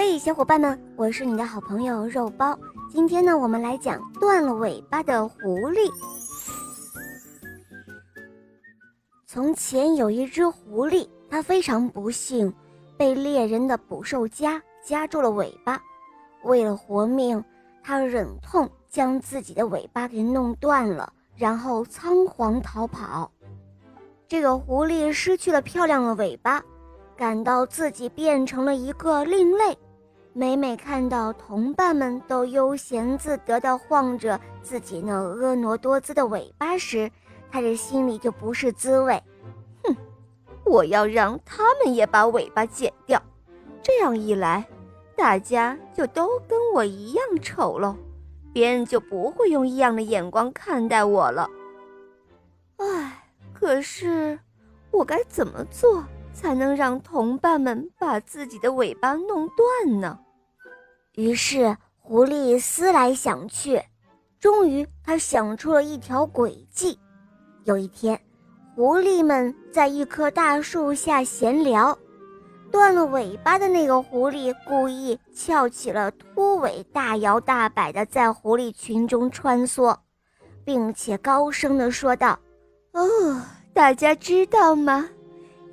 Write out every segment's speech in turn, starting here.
嘿，小伙伴们，我是你的好朋友肉包。今天呢，我们来讲断了尾巴的狐狸。从前有一只狐狸，它非常不幸，被猎人的捕兽夹夹住了尾巴。为了活命，它忍痛将自己的尾巴给弄断了，然后仓皇逃跑。这个狐狸失去了漂亮的尾巴。感到自己变成了一个另类，每每看到同伴们都悠闲自得地晃着自己那婀娜多姿的尾巴时，他这心里就不是滋味。哼，我要让他们也把尾巴剪掉，这样一来，大家就都跟我一样丑喽，别人就不会用异样的眼光看待我了。唉，可是我该怎么做？才能让同伴们把自己的尾巴弄断呢？于是狐狸思来想去，终于他想出了一条诡计。有一天，狐狸们在一棵大树下闲聊，断了尾巴的那个狐狸故意翘起了秃尾，大摇大摆地在狐狸群中穿梭，并且高声地说道：“哦，大家知道吗？”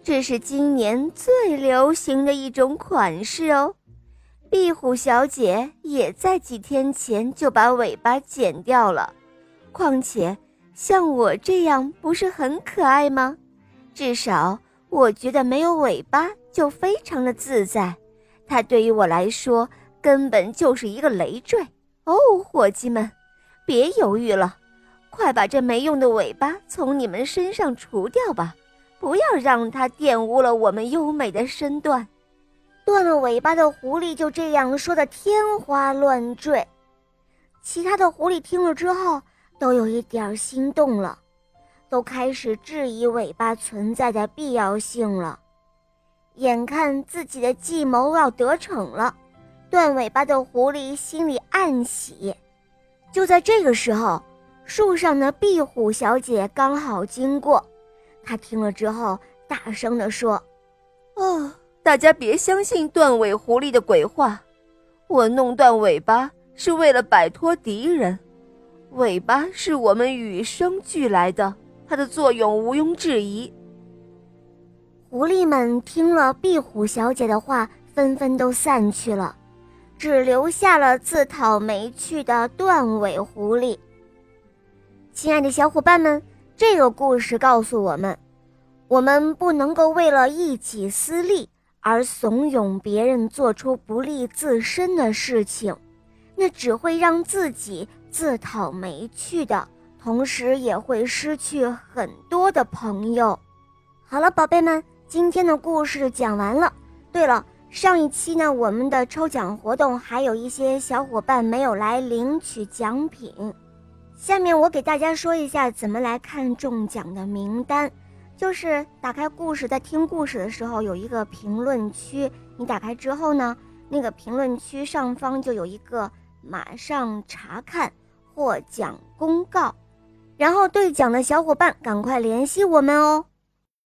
这是今年最流行的一种款式哦，壁虎小姐也在几天前就把尾巴剪掉了。况且像我这样不是很可爱吗？至少我觉得没有尾巴就非常的自在。它对于我来说根本就是一个累赘哦，伙计们，别犹豫了，快把这没用的尾巴从你们身上除掉吧。不要让它玷污了我们优美的身段。断了尾巴的狐狸就这样说的天花乱坠，其他的狐狸听了之后都有一点心动了，都开始质疑尾巴存在的必要性了。眼看自己的计谋要得逞了，断尾巴的狐狸心里暗喜。就在这个时候，树上的壁虎小姐刚好经过。她听了之后，大声地说：“，大家别相信断尾狐狸的鬼话。我弄断尾巴是为了摆脱敌人。尾巴是我们与生俱来的，它的作用毋庸置疑。”狐狸们听了壁虎小姐的话，纷纷都散去了，只留下了自讨没趣的断尾狐狸。亲爱的小伙伴们。这个故事告诉我们，我们不能够为了一己私利而怂恿别人做出不利自身的事情，那只会让自己自讨没趣的，同时也会失去很多的朋友。好了，宝贝们，今天的故事讲完了。对了，上一期呢，我们的抽奖活动还有一些小伙伴没有来领取奖品。下面我给大家说一下怎么来看中奖的名单，就是打开故事，在听故事的时候有一个评论区，你打开之后呢，那个评论区上方就有一个马上查看获奖公告，然后兑奖的小伙伴赶快联系我们哦。